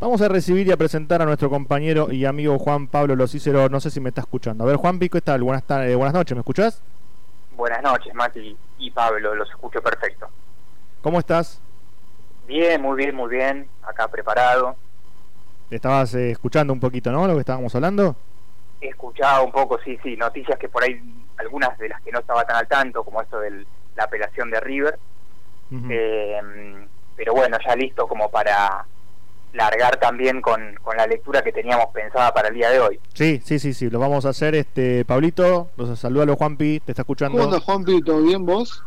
Vamos a recibir y a presentar a nuestro compañero y amigo Juan Pablo Locícero. No sé si me está escuchando. A ver, Juan Pico, ¿qué tal? Buenas, eh, buenas noches, ¿me escuchás? Buenas noches, Mati y Pablo, los escucho perfecto. ¿Cómo estás? Bien, muy bien, muy bien. Acá preparado. Estabas eh, escuchando un poquito, ¿no? Lo que estábamos hablando. He escuchado un poco, sí, sí, noticias que por ahí, algunas de las que no estaba tan al tanto, como esto de la apelación de River. eh, pero bueno, ya listo como para largar también con, con, la lectura que teníamos pensada para el día de hoy. Sí, sí, sí, sí, lo vamos a hacer. Este, Pablito, los saluda Juanpi, te está escuchando. ¿Cómo andas, Juanpi? ¿Todo bien vos?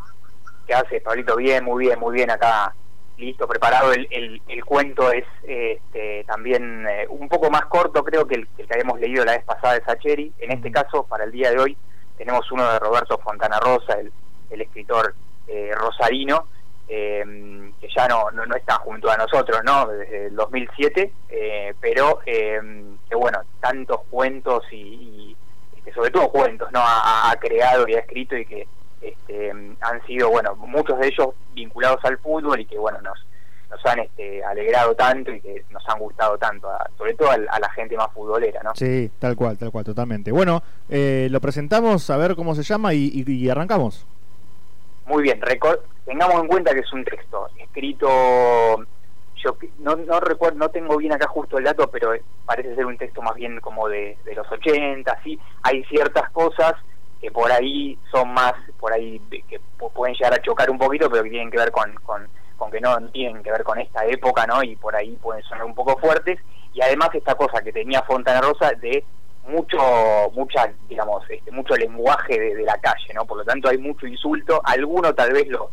¿Qué haces, Pablito? Bien, muy bien, muy bien acá. Listo, preparado. El, el, el cuento es este, también eh, un poco más corto, creo, que el, que habíamos leído la vez pasada de Sacheri. En este caso, para el día de hoy, tenemos uno de Roberto Fontana Rosa, el, el escritor eh, rosarino, eh, que ya no, no, está junto a nosotros, ¿no? Desde el 2007, eh, pero eh, que bueno, tantos cuentos y, y sobre todo cuentos, ¿no? Ha, creado y ha escrito y que este, han sido, bueno, muchos de ellos vinculados al fútbol y que bueno, nos, nos han este, alegrado tanto y que nos han gustado tanto, a, sobre todo a, a, la gente más futbolera, ¿no? Sí, tal cual, tal cual, totalmente. Bueno, eh, lo presentamos, a ver cómo se llama y arrancamos. Muy bien, tengamos en cuenta que es un texto escrito, yo no, no recuerdo, no tengo bien acá justo el dato, pero parece ser un texto más bien como de, de los 80, sí, hay ciertas cosas que por ahí son más, por ahí que pueden llegar a chocar un poquito, pero que tienen que ver con, con, con que no tienen que ver con esta época, ¿no? Y por ahí pueden sonar un poco fuertes, y además esta cosa que tenía Fontana Rosa de mucho mucha digamos este, mucho lenguaje de, de, la calle no por lo tanto hay mucho insulto. Alguno tal vez lo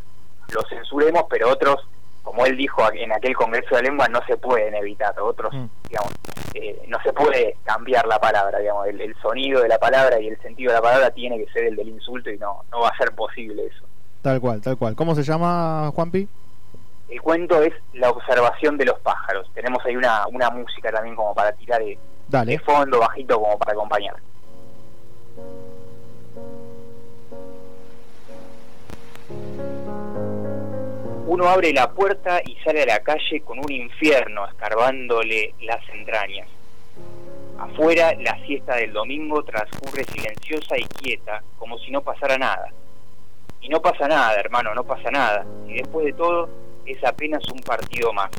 lo censuremos pero otros como él dijo en aquel congreso de lengua no se pueden evitar. Otros mm. digamos eh, no se puede cambiar la palabra digamos. El, el, sonido de la palabra y el sentido de la palabra tiene que ser el del insulto y no no va a ser posible eso. Tal cual tal cual. Cómo se llama Juanpi el cuento es la observación de los pájaros. Tenemos ahí una una música también como para tirar de De fondo bajito como para acompañar. Uno abre la puerta y sale a la calle con un infierno escarbándole las entrañas. Afuera la siesta del domingo transcurre silenciosa y quieta, como si no pasara nada. Y no pasa nada, hermano, no pasa nada. Y después de todo, es apenas un partido más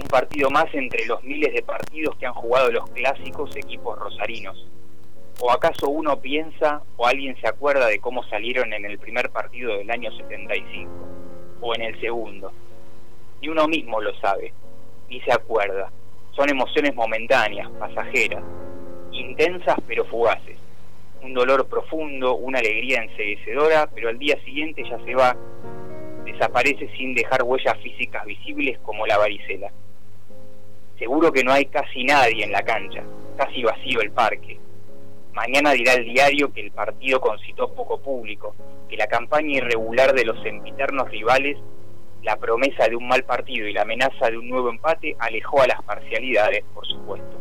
un partido más entre los miles de partidos que han jugado los clásicos equipos rosarinos. ¿O acaso uno piensa o alguien se acuerda de cómo salieron en el primer partido del año 75? ¿O en el segundo? Ni uno mismo lo sabe, ni se acuerda. Son emociones momentáneas, pasajeras, intensas pero fugaces. Un dolor profundo, una alegría enseguecedora, pero al día siguiente ya se va, desaparece sin dejar huellas físicas visibles como la varicela. Seguro que no hay casi nadie en la cancha, casi vacío el parque. Mañana dirá el diario que el partido concitó poco público, que la campaña irregular de los sempiternos rivales, la promesa de un mal partido y la amenaza de un nuevo empate alejó a las parcialidades, por supuesto.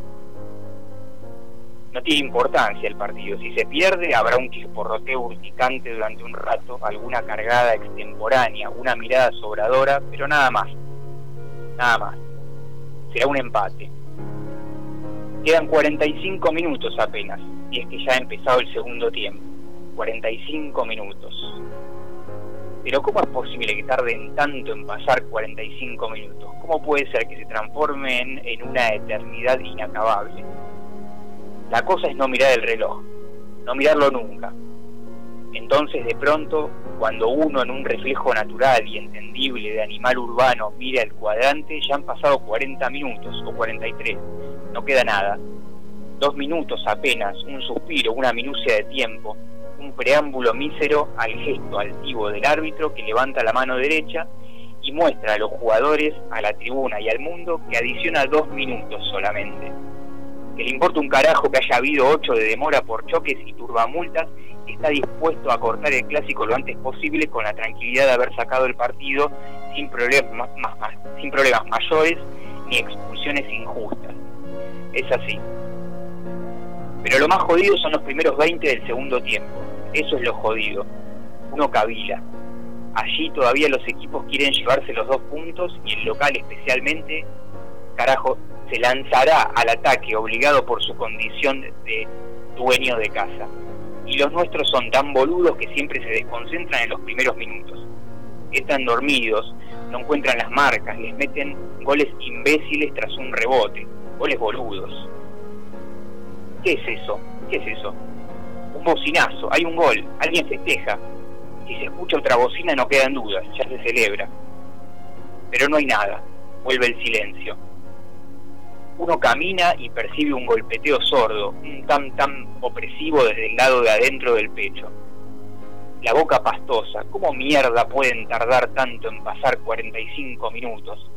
No tiene importancia el partido. Si se pierde, habrá un chisporroteo urticante durante un rato, alguna cargada extemporánea, una mirada sobradora, pero nada más. Nada más será un empate. Quedan 45 minutos apenas, y es que ya ha empezado el segundo tiempo. 45 minutos. Pero ¿cómo es posible que tarden tanto en pasar 45 minutos? ¿Cómo puede ser que se transformen en una eternidad inacabable? La cosa es no mirar el reloj, no mirarlo nunca. Entonces de pronto cuando uno en un reflejo natural y entendible de animal urbano mira el cuadrante, ya han pasado 40 minutos o 43. No queda nada. Dos minutos apenas, un suspiro, una minucia de tiempo, un preámbulo mísero al gesto altivo del árbitro que levanta la mano derecha y muestra a los jugadores, a la tribuna y al mundo que adiciona dos minutos solamente. Que le importa un carajo que haya habido ocho de demora por choques y turbamultas está dispuesto a cortar el clásico lo antes posible con la tranquilidad de haber sacado el partido sin problemas, más, más, sin problemas mayores ni expulsiones injustas. Es así. Pero lo más jodido son los primeros 20 del segundo tiempo. Eso es lo jodido. Uno cavila. Allí todavía los equipos quieren llevarse los dos puntos y el local especialmente carajo, se lanzará al ataque obligado por su condición de dueño de casa. Y los nuestros son tan boludos que siempre se desconcentran en los primeros minutos. Están dormidos, no encuentran las marcas, les meten goles imbéciles tras un rebote, goles boludos. ¿Qué es eso? ¿Qué es eso? Un bocinazo, hay un gol, alguien festeja. Si se escucha otra bocina no quedan dudas, ya se celebra. Pero no hay nada, vuelve el silencio uno camina y percibe un golpeteo sordo, un tan tan opresivo desde el lado de adentro del pecho. La boca pastosa, ¿cómo mierda pueden tardar tanto en pasar 45 minutos?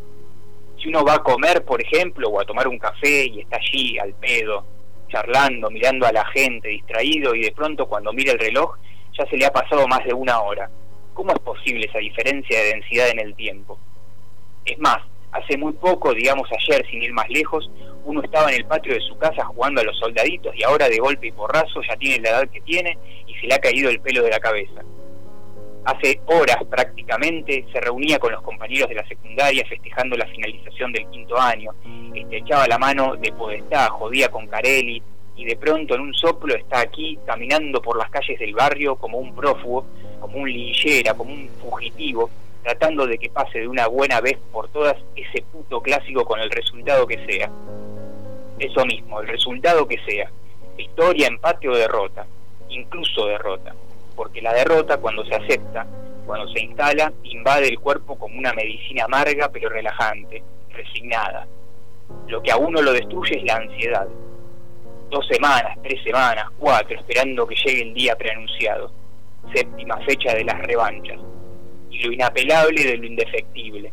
Si uno va a comer, por ejemplo, o a tomar un café y está allí al pedo, charlando, mirando a la gente, distraído, y de pronto cuando mira el reloj ya se le ha pasado más de una hora. ¿Cómo es posible esa diferencia de densidad en el tiempo? Es más, hace muy poco, digamos ayer, sin ir más lejos, uno estaba en el patio de su casa jugando a los soldaditos y ahora de golpe y porrazo ya tiene la edad que tiene y se le ha caído el pelo de la cabeza. Hace horas prácticamente se reunía con los compañeros de la secundaria festejando la finalización del quinto año, estrechaba la mano de Podestá, jodía con Carelli y de pronto en un soplo está aquí caminando por las calles del barrio como un prófugo, como un lillera, como un fugitivo, tratando de que pase de una buena vez por todas ese puto clásico con el resultado que sea. Eso mismo, el resultado que sea. Victoria, empate o derrota. Incluso derrota. Porque la derrota, cuando se acepta, cuando se instala, invade el cuerpo como una medicina amarga pero relajante, resignada. Lo que a uno lo destruye es la ansiedad. Dos semanas, tres semanas, cuatro, esperando que llegue el día preanunciado. Séptima fecha de las revanchas lo inapelable de lo indefectible.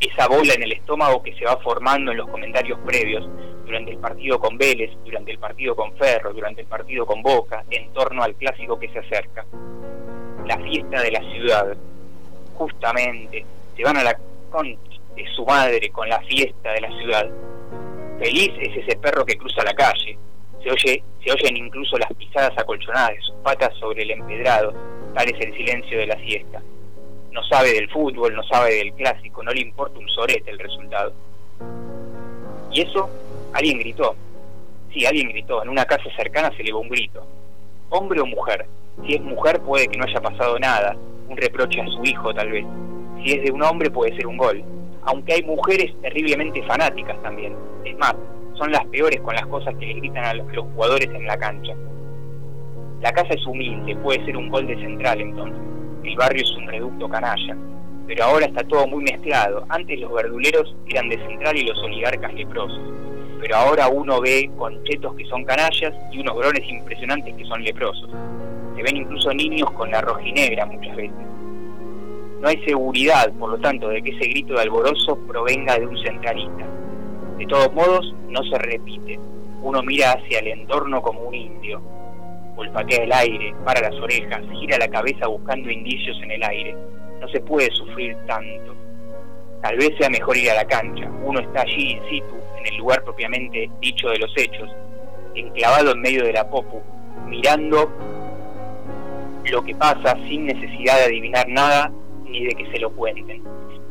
Esa bola en el estómago que se va formando en los comentarios previos, durante el partido con Vélez, durante el partido con Ferro, durante el partido con Boca, en torno al clásico que se acerca. La fiesta de la ciudad. Justamente, se van a la con de su madre con la fiesta de la ciudad. Feliz es ese perro que cruza la calle. Se, oye, se oyen incluso las pisadas acolchonadas de sus patas sobre el empedrado. Tal es el silencio de la siesta no sabe del fútbol, no sabe del clásico, no le importa un sorete el resultado. Y eso, alguien gritó. Sí, alguien gritó. En una casa cercana se elevó un grito. Hombre o mujer. Si es mujer puede que no haya pasado nada, un reproche a su hijo tal vez. Si es de un hombre puede ser un gol. Aunque hay mujeres terriblemente fanáticas también. Es más, son las peores con las cosas que le gritan a los jugadores en la cancha. La casa es humilde, puede ser un gol de central entonces el barrio es un reducto canalla, pero ahora está todo muy mezclado. Antes los verduleros eran de central y los oligarcas leprosos, pero ahora uno ve conchetos que son canallas y unos grones impresionantes que son leprosos. Se ven incluso niños con la rojinegra muchas veces. No hay seguridad, por lo tanto, de que ese grito de alborozo provenga de un centralista. De todos modos, no se repite. Uno mira hacia el entorno como un indio, olfatea el aire, para las orejas, gira la cabeza buscando indicios en el aire. No se puede sufrir tanto. Tal vez sea mejor ir a la cancha. Uno está allí in situ, en el lugar propiamente dicho de los hechos, enclavado en medio de la popu, mirando lo que pasa sin necesidad de adivinar nada ni de que se lo cuenten.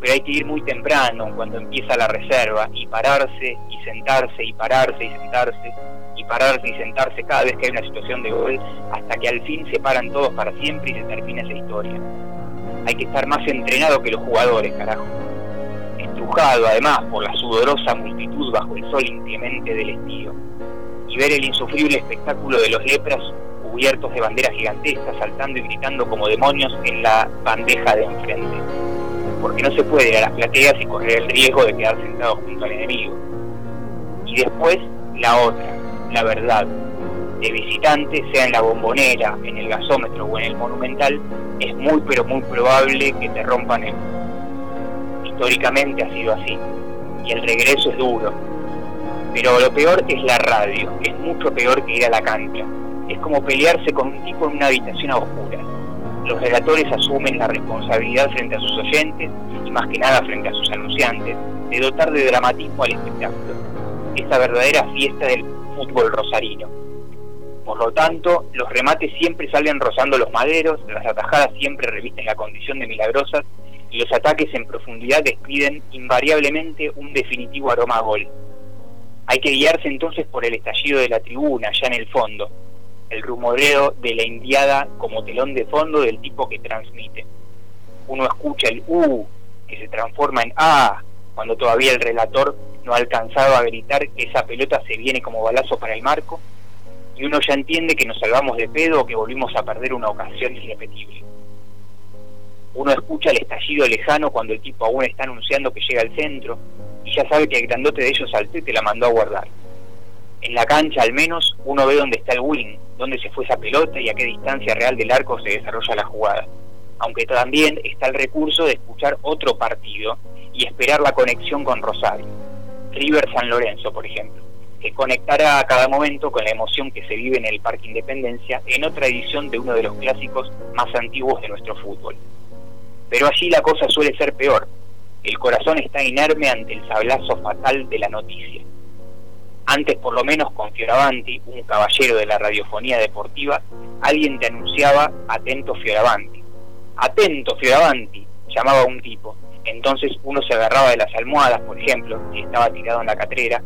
Pero hay que ir muy temprano, cuando empieza la reserva, y pararse y sentarse y pararse y sentarse y pararse y sentarse cada vez que hay una situación de gol hasta que al fin se paran todos para siempre y se termina esa historia. Hay que estar más entrenado que los jugadores, carajo. Estrujado además por la sudorosa multitud bajo el sol inclemente del estío. Y ver el insufrible espectáculo de los lepras cubiertos de banderas gigantescas saltando y gritando como demonios en la bandeja de enfrente. Porque no se puede ir a las plateas y correr el riesgo de quedar sentado junto al enemigo. Y después la otra, la verdad de visitante, sea en la bombonera, en el gasómetro o en el monumental, es muy pero muy probable que te rompan el... Históricamente ha sido así, y el regreso es duro. Pero lo peor es la radio, que es mucho peor que ir a la cancha. Es como pelearse con un tipo en una habitación a oscuras. Los relatores asumen la responsabilidad frente a sus oyentes y más que nada frente a sus anunciantes de dotar de dramatismo al espectáculo. Esa verdadera fiesta del fútbol rosarino. Por lo tanto, los remates siempre salen rozando los maderos, las atajadas siempre revisten la condición de milagrosas y los ataques en profundidad despiden invariablemente un definitivo aroma a gol. Hay que guiarse entonces por el estallido de la tribuna, ya en el fondo, el rumoreo de la indiada como telón de fondo del tipo que transmite. Uno escucha el U, que se transforma en A, cuando todavía el relator no ha alcanzado a gritar que esa pelota se viene como balazo para el marco, y uno ya entiende que nos salvamos de pedo o que volvimos a perder una ocasión irrepetible. Uno escucha el estallido lejano cuando el tipo aún está anunciando que llega al centro y ya sabe que el grandote de ellos saltó y te la mandó a guardar. En la cancha al menos uno ve dónde está el win, dónde se fue esa pelota y a qué distancia real del arco se desarrolla la jugada. Aunque también está el recurso de escuchar otro partido y esperar la conexión con Rosario. River San Lorenzo, por ejemplo, que conectará a cada momento con la emoción que se vive en el Parque Independencia en otra edición de uno de los clásicos más antiguos de nuestro fútbol. Pero allí la cosa suele ser peor. El corazón está inerme ante el sablazo fatal de la noticia. Antes, por lo menos, con Fioravanti, un caballero de la radiofonía deportiva, alguien te anunciaba atento Fioravanti. Atento Fioravanti, llamaba un tipo. Entonces uno se agarraba de las almohadas, por ejemplo, si estaba tirado en la catrera,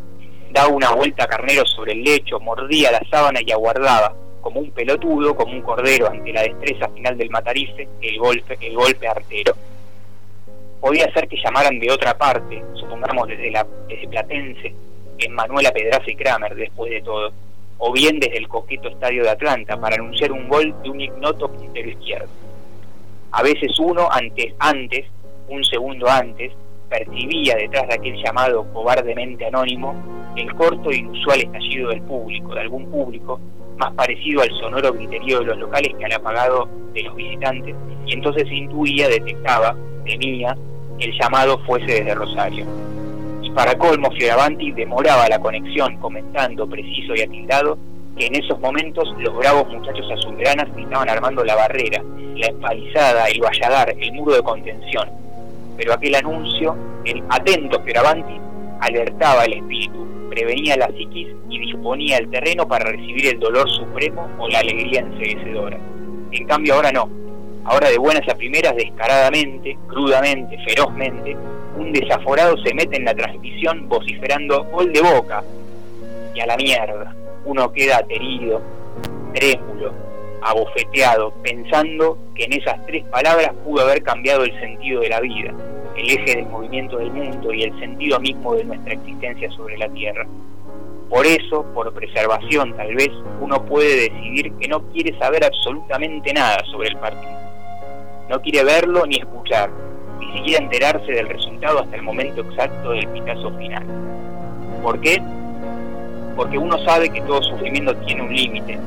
daba una vuelta a carnero sobre el lecho, mordía la sábana y aguardaba, como un pelotudo, como un cordero ante la destreza final del matarife, el golpe, el golpe artero. Podía ser que llamaran de otra parte, supongamos desde, la, desde Platense, en Manuela Pedraza y Kramer, después de todo, o bien desde el coqueto estadio de Atlanta, para anunciar un gol de un ignoto puntero izquierdo. A veces uno, antes, antes, un segundo antes, percibía detrás de aquel llamado cobardemente anónimo el corto e inusual estallido del público, de algún público, más parecido al sonoro griterío de los locales que al apagado de los visitantes, y entonces intuía, detectaba, temía, que el llamado fuese desde Rosario. Y para colmo, Fioravanti demoraba la conexión, comentando preciso y atildado que en esos momentos los bravos muchachos azulgranas estaban armando la barrera, la empalizada, el valladar, el muro de contención. Pero aquel anuncio, el atento Fioravanti, alertaba el espíritu, prevenía la psiquis y disponía el terreno para recibir el dolor supremo o la alegría enseguecedora. En cambio ahora no. Ahora de buenas a primeras, descaradamente, crudamente, ferozmente, un desaforado se mete en la transmisión vociferando gol de boca. Y a la mierda. Uno queda aterido, trémulo, abofeteado, pensando que en esas tres palabras pudo haber cambiado el sentido de la vida el eje del movimiento del mundo y el sentido mismo de nuestra existencia sobre la Tierra. Por eso, por preservación tal vez, uno puede decidir que no quiere saber absolutamente nada sobre el partido. No quiere verlo ni escuchar, ni siquiera enterarse del resultado hasta el momento exacto del pitazo final. ¿Por qué? Porque uno sabe que todo sufrimiento tiene un límite,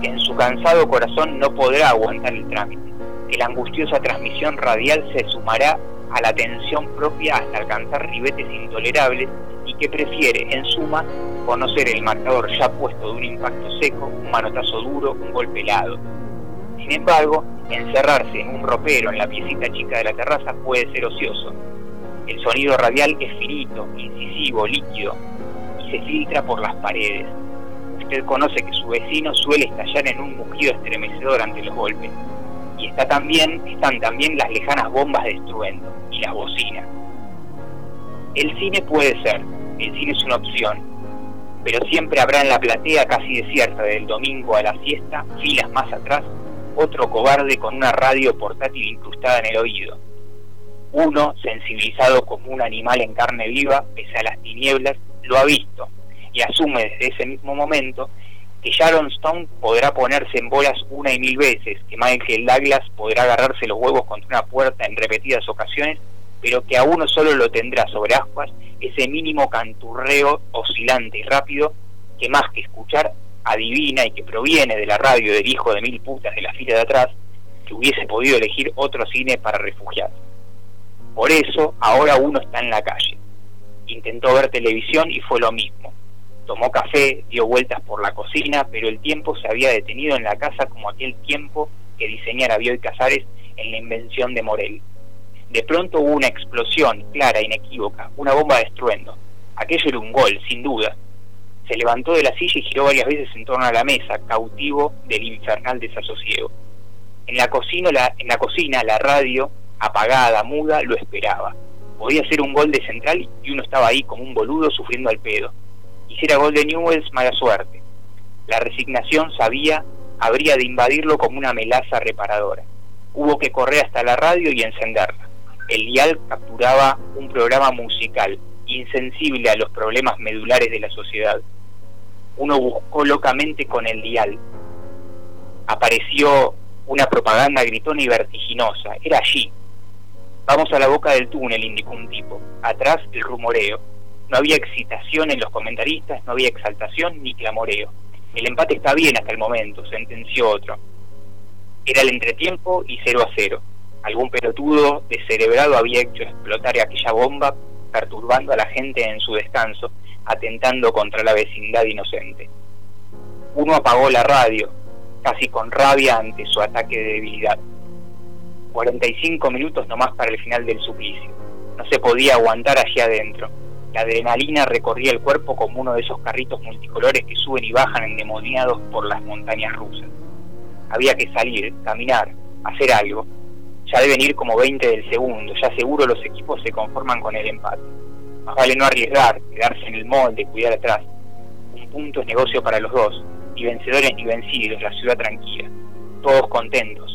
que en su cansado corazón no podrá aguantar el trámite, que la angustiosa transmisión radial se sumará a la tensión propia hasta alcanzar ribetes intolerables y que prefiere, en suma, conocer el marcador ya puesto de un impacto seco, un manotazo duro, un golpe helado. Sin embargo, encerrarse en un ropero en la piecita chica de la terraza puede ser ocioso. El sonido radial es finito, incisivo, líquido y se filtra por las paredes. Usted conoce que su vecino suele estallar en un mugido estremecedor ante los golpes y está también, están también las lejanas bombas de estruendo y las bocinas. El cine puede ser, el cine es una opción, pero siempre habrá en la platea casi desierta del domingo a la siesta, filas más atrás, otro cobarde con una radio portátil incrustada en el oído. Uno, sensibilizado como un animal en carne viva, pese a las tinieblas, lo ha visto y asume desde ese mismo momento que Sharon Stone podrá ponerse en bolas una y mil veces, que Michael Douglas podrá agarrarse los huevos contra una puerta en repetidas ocasiones, pero que a uno solo lo tendrá sobre ascuas ese mínimo canturreo oscilante y rápido que más que escuchar adivina y que proviene de la radio del hijo de mil putas de la fila de atrás, que hubiese podido elegir otro cine para refugiarse. Por eso ahora uno está en la calle. Intentó ver televisión y fue lo mismo tomó café, dio vueltas por la cocina, pero el tiempo se había detenido en la casa como aquel tiempo que diseñara Bioy Casares en la invención de Morel. De pronto hubo una explosión clara, inequívoca, una bomba de estruendo. Aquello era un gol, sin duda. Se levantó de la silla y giró varias veces en torno a la mesa, cautivo del infernal desasosiego. En la cocina la, en la, cocina, la radio apagada, muda, lo esperaba. Podía ser un gol de central y uno estaba ahí como un boludo sufriendo al pedo. Hiciera gol de Newells, mala suerte. La resignación sabía habría de invadirlo como una melaza reparadora. Hubo que correr hasta la radio y encenderla. El dial capturaba un programa musical, insensible a los problemas medulares de la sociedad. Uno buscó locamente con el dial. Apareció una propaganda gritona y vertiginosa. Era allí. Vamos a la boca del túnel, indicó un tipo. Atrás el rumoreo. No había excitación en los comentaristas, no había exaltación ni clamoreo. El empate está bien hasta el momento, sentenció otro. Era el entretiempo y 0 a 0. Algún pelotudo descerebrado había hecho explotar aquella bomba, perturbando a la gente en su descanso, atentando contra la vecindad inocente. Uno apagó la radio, casi con rabia ante su ataque de debilidad. 45 minutos nomás para el final del suplicio. No se podía aguantar allí adentro la adrenalina recorría el cuerpo como uno de esos carritos multicolores que suben y bajan endemoniados por las montañas rusas. Había que salir, caminar, hacer algo. Ya deben ir como 20 del segundo, ya seguro los equipos se conforman con el empate. Más vale no arriesgar, quedarse en el molde, cuidar atrás. Un punto es negocio para los dos, ni vencedores ni vencidos, la ciudad tranquila. Todos contentos,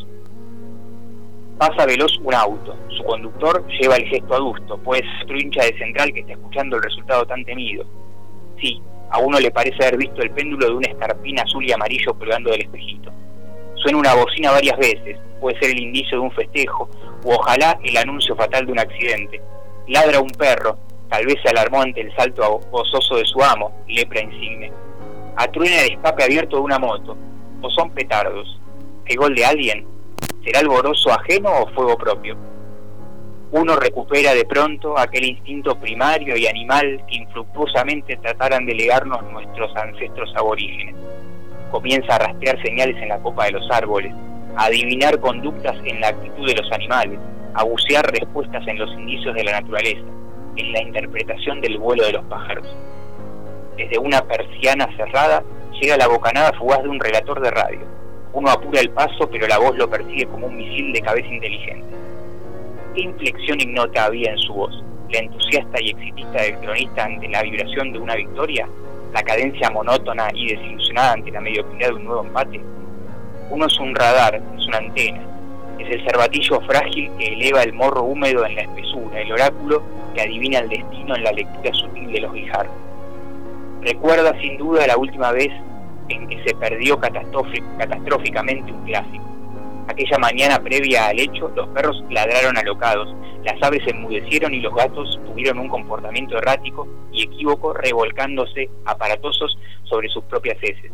Pasa veloz un auto. Su conductor lleva el gesto adusto, pues otro hincha de central que está escuchando el resultado tan temido. Sí, a uno le parece haber visto el péndulo de una escarpina azul y amarillo colgando del espejito. Suena una bocina varias veces, puede ser el indicio de un festejo, o ojalá el anuncio fatal de un accidente. Ladra un perro, tal vez se alarmó ante el salto gozoso de su amo, lepra insigne. Atruena el escape abierto de una moto, o son petardos. ¿El gol de alguien? ¿Será alborozo ajeno o fuego propio? Uno recupera de pronto aquel instinto primario y animal que infructuosamente trataran de legarnos nuestros ancestros aborígenes. Comienza a rastrear señales en la copa de los árboles, a adivinar conductas en la actitud de los animales, a bucear respuestas en los indicios de la naturaleza, en la interpretación del vuelo de los pájaros. Desde una persiana cerrada llega la bocanada fugaz de un relator de radio uno apura el paso, pero la voz lo persigue como un misil de cabeza inteligente. ¿Qué inflexión ignota había en su voz? ¿La entusiasta y exitista del cronista ante la vibración de una victoria? ¿La cadencia monótona y desilusionada ante la mediocridad de un nuevo empate? Uno es un radar, es una antena, es el cervatillo frágil que eleva el morro húmedo en la espesura, el oráculo que adivina el destino en la lectura sutil de los guijarros. Recuerda sin duda la última vez en que se perdió catastróficamente un clásico. Aquella mañana previa al hecho, los perros ladraron alocados, las aves se enmudecieron y los gatos tuvieron un comportamiento errático y equívoco revolcándose aparatosos sobre sus propias heces.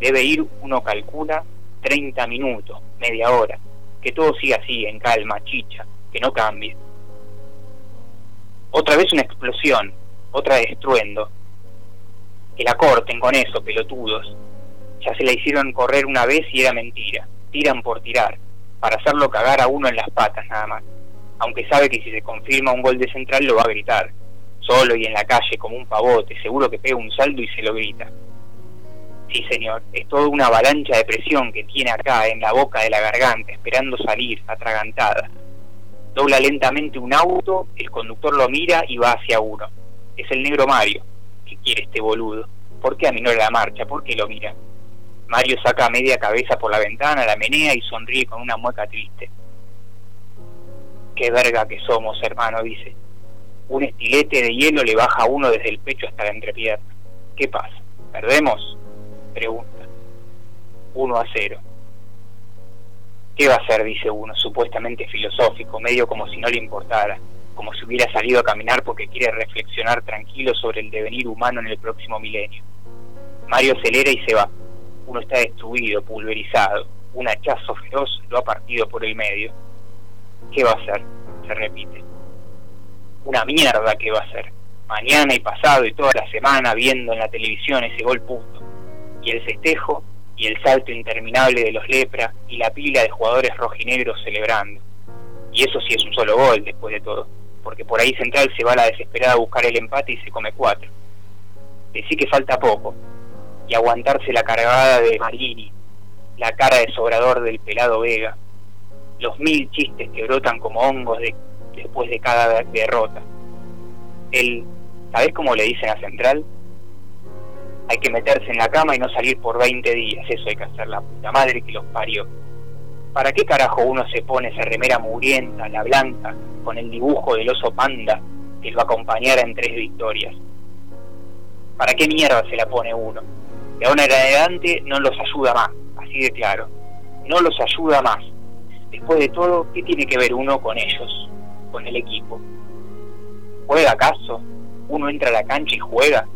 Debe ir, uno calcula, 30 minutos, media hora, que todo siga así, en calma, chicha, que no cambie. Otra vez una explosión, otra de estruendo, que la corten con eso, pelotudos. Ya se la hicieron correr una vez y era mentira. Tiran por tirar, para hacerlo cagar a uno en las patas nada más. Aunque sabe que si se confirma un gol de central lo va a gritar. Solo y en la calle como un pavote, seguro que pega un saldo y se lo grita. Sí, señor, es toda una avalancha de presión que tiene acá, en la boca de la garganta, esperando salir, atragantada. Dobla lentamente un auto, el conductor lo mira y va hacia uno. Es el negro Mario quiere este boludo? ¿Por qué aminora la marcha? ¿Por qué lo mira? Mario saca media cabeza por la ventana, la menea y sonríe con una mueca triste. Qué verga que somos, hermano, dice. Un estilete de hielo le baja a uno desde el pecho hasta la entrepierna. ¿Qué pasa? ¿Perdemos? Pregunta. Uno a cero. ¿Qué va a hacer? dice uno, supuestamente filosófico, medio como si no le importara como si hubiera salido a caminar porque quiere reflexionar tranquilo sobre el devenir humano en el próximo milenio. Mario acelera y se va. Uno está destruido, pulverizado. Un hachazo feroz lo ha partido por el medio. ¿Qué va a hacer? Se repite. Una mierda que va a hacer. Mañana y pasado y toda la semana viendo en la televisión ese gol puto. Y el festejo y el salto interminable de los lepra y la pila de jugadores rojinegros celebrando. Y eso sí es un solo gol después de todo porque por ahí Central se va a la desesperada a buscar el empate y se come cuatro. Decí que falta poco, y aguantarse la cargada de Marini, la cara de sobrador del pelado Vega, los mil chistes que brotan como hongos de, después de cada derrota. El, ¿Sabés cómo le dicen a Central? Hay que meterse en la cama y no salir por 20 días, eso hay que hacer la puta madre que los parió. ¿Para qué carajo uno se pone esa remera mugrienta, la blanca, con el dibujo del oso panda que lo acompañara en tres victorias? ¿Para qué mierda se la pone uno? De ahora en adelante no los ayuda más, así de claro. No los ayuda más. Después de todo, ¿qué tiene que ver uno con ellos, con el equipo? ¿Juega acaso? ¿Uno entra a la cancha y juega?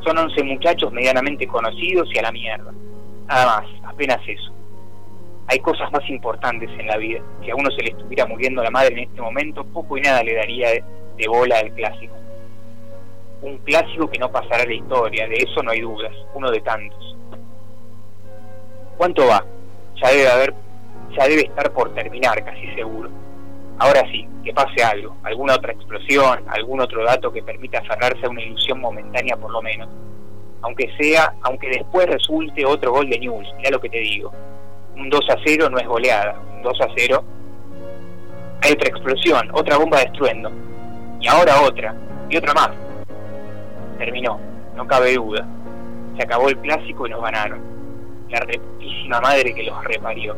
Son 11 muchachos medianamente conocidos y a la mierda. Nada más, apenas eso hay cosas más importantes en la vida. Si a uno se le estuviera muriendo la madre en este momento, poco y nada le daría de, bola al clásico. Un clásico que no pasará la historia, de eso no hay dudas, uno de tantos. ¿Cuánto va? Ya debe haber, ya debe estar por terminar, casi seguro. Ahora sí, que pase algo, alguna otra explosión, algún otro dato que permita aferrarse a una ilusión momentánea por lo menos. Aunque sea, aunque después resulte otro gol de News, mira lo que te digo un 2 a 0 no es goleada, un 2 a 0 hay otra explosión, otra bomba de estruendo, y ahora otra, y otra más. Terminó, no cabe duda. Se acabó el clásico y nos ganaron. La reputísima madre que los reparió.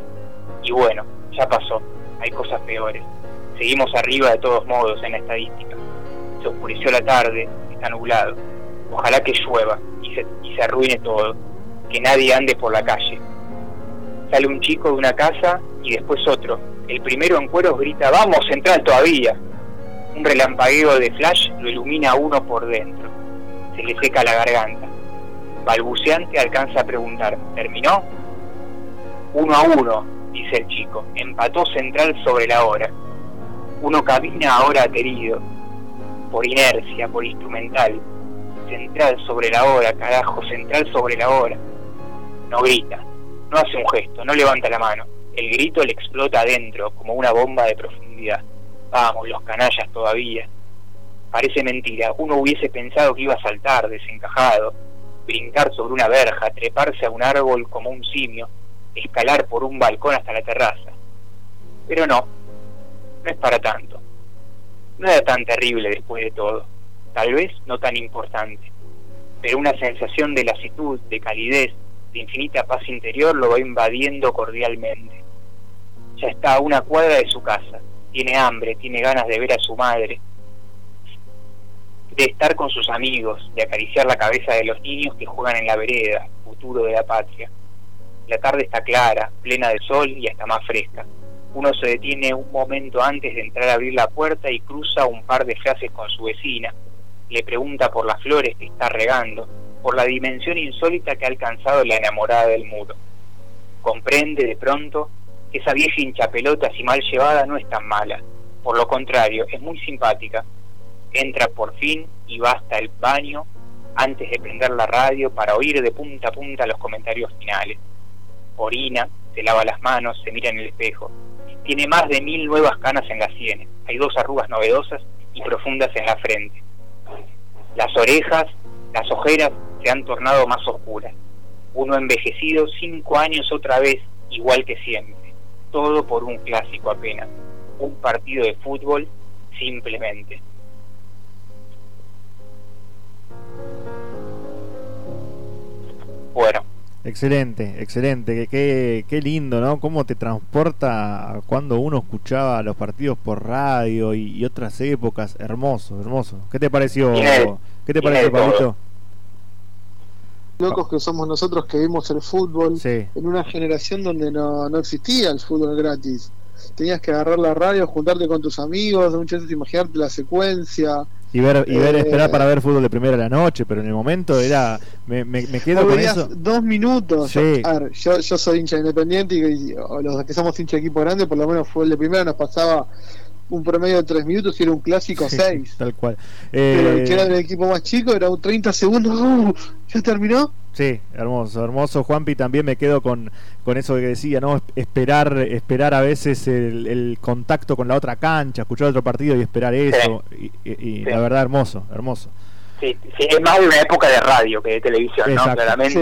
Y bueno, ya pasó, hay cosas peores. Seguimos arriba de todos modos en la estadística. Se oscureció la tarde, está nublado. Ojalá que llueva y se, y se arruine todo. Que nadie ande por la calle sale un chico de una casa y después otro. El primero en cueros grita, vamos, central todavía. Un relampagueo de flash lo ilumina a uno por dentro. Se le seca la garganta. Balbuceante alcanza a preguntar, ¿terminó? Uno a uno, dice el chico. Empató central sobre la hora. Uno camina ahora aterido, por inercia, por instrumental. Central sobre la hora, carajo, central sobre la hora. No grita, no hace un gesto, no levanta la mano. El grito le explota adentro como una bomba de profundidad. Vamos, los canallas todavía. Parece mentira. Uno hubiese pensado que iba a saltar, desencajado, brincar sobre una verja, treparse a un árbol como un simio, escalar por un balcón hasta la terraza. Pero no, no es para tanto. No era tan terrible después de todo. Tal vez no tan importante. Pero una sensación de lasitud, de calidez, de infinita paz interior lo va invadiendo cordialmente. Ya está a una cuadra de su casa, tiene hambre, tiene ganas de ver a su madre, de estar con sus amigos, de acariciar la cabeza de los niños que juegan en la vereda, futuro de la patria. La tarde está clara, plena de sol y hasta más fresca. Uno se detiene un momento antes de entrar a abrir la puerta y cruza un par de frases con su vecina. Le pregunta por las flores que está regando por la dimensión insólita que ha alcanzado la enamorada del muro. Comprende de pronto que esa vieja hinchapelota si mal llevada no es tan mala, por lo contrario, es muy simpática. Entra por fin y va hasta el baño antes de prender la radio para oír de punta a punta los comentarios finales. Orina, se lava las manos, se mira en el espejo. Tiene más de mil nuevas canas en las sienes. Hay dos arrugas novedosas y profundas en la frente. Las orejas, las ojeras se han tornado más oscuras. Uno envejecido cinco años otra vez, igual que siempre. Todo por un clásico apenas. Un partido de fútbol simplemente. Bueno. Excelente, excelente. Qué, qué lindo, ¿no? Cómo te transporta cuando uno escuchaba los partidos por radio y, otras épocas. Hermoso, hermoso. ¿Qué te pareció? ¿Qué te pareció, Pablito? Locos que somos nosotros que vimos el fútbol en una generación donde no, no existía el fútbol gratis. Tenías que agarrar la radio, juntarte con tus amigos, muchas veces imaginarte la secuencia. Y ver, y ver esperar para ver fútbol de primera a la noche, pero en el momento era. Me, me, quedo con eso. Dos minutos. Yo, yo, soy hincha independiente y, los que somos hincha de equipo grande, por lo menos el de primera, nos pasaba un promedio de 3 minutos y era un clásico 6. Tal cual. Pero el que era del equipo más chico era un 30 segundos. ¡uh! ¿Ya terminó? Sí, hermoso, hermoso. Juanpi, también me quedo con, con eso que decía, ¿no? Esperar, esperar a veces el, contacto con la otra cancha, escuchar otro partido y esperar eso. Y, la verdad, hermoso, hermoso. Sí, sí, es más de una época de radio que de televisión, ¿no? Claramente.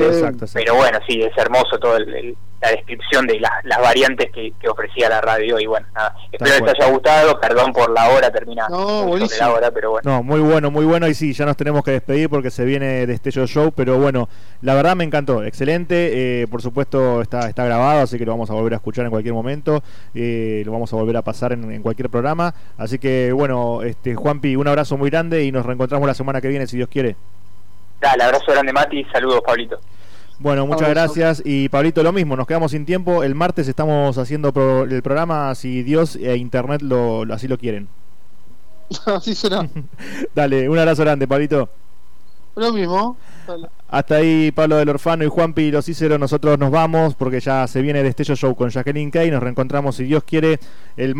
pero bueno, sí, es hermoso todo el la descripción de las variantes que, ofrecía la radio y bueno, nada, espero que les haya gustado, perdón por la hora, termina no, buenísimo. la hora, pero bueno. No, muy bueno, muy bueno y sí, ya nos tenemos que despedir porque se viene Destello Show, pero bueno, la verdad me encantó, excelente, eh, por supuesto está, está grabado, así que lo vamos a volver a escuchar en cualquier momento, eh, lo vamos a volver a pasar en, cualquier programa, así que bueno, este Juanpi, un abrazo muy grande y nos reencontramos la semana que viene, si Dios quiere. Dale, abrazo grande Mati, saludos Pablito. Bueno, muchas gracias. Y Pablito, lo mismo, nos quedamos sin tiempo. El martes estamos haciendo el programa si Dios e Internet lo, así lo quieren. así será. Dale, un abrazo grande, Pablito. Lo mismo. Hasta ahí Pablo del Orfano y Juanpi los Cícero. Nosotros nos vamos porque ya se viene el Destello Show con Jacqueline Kay. Nos reencontramos, si Dios quiere, el martes.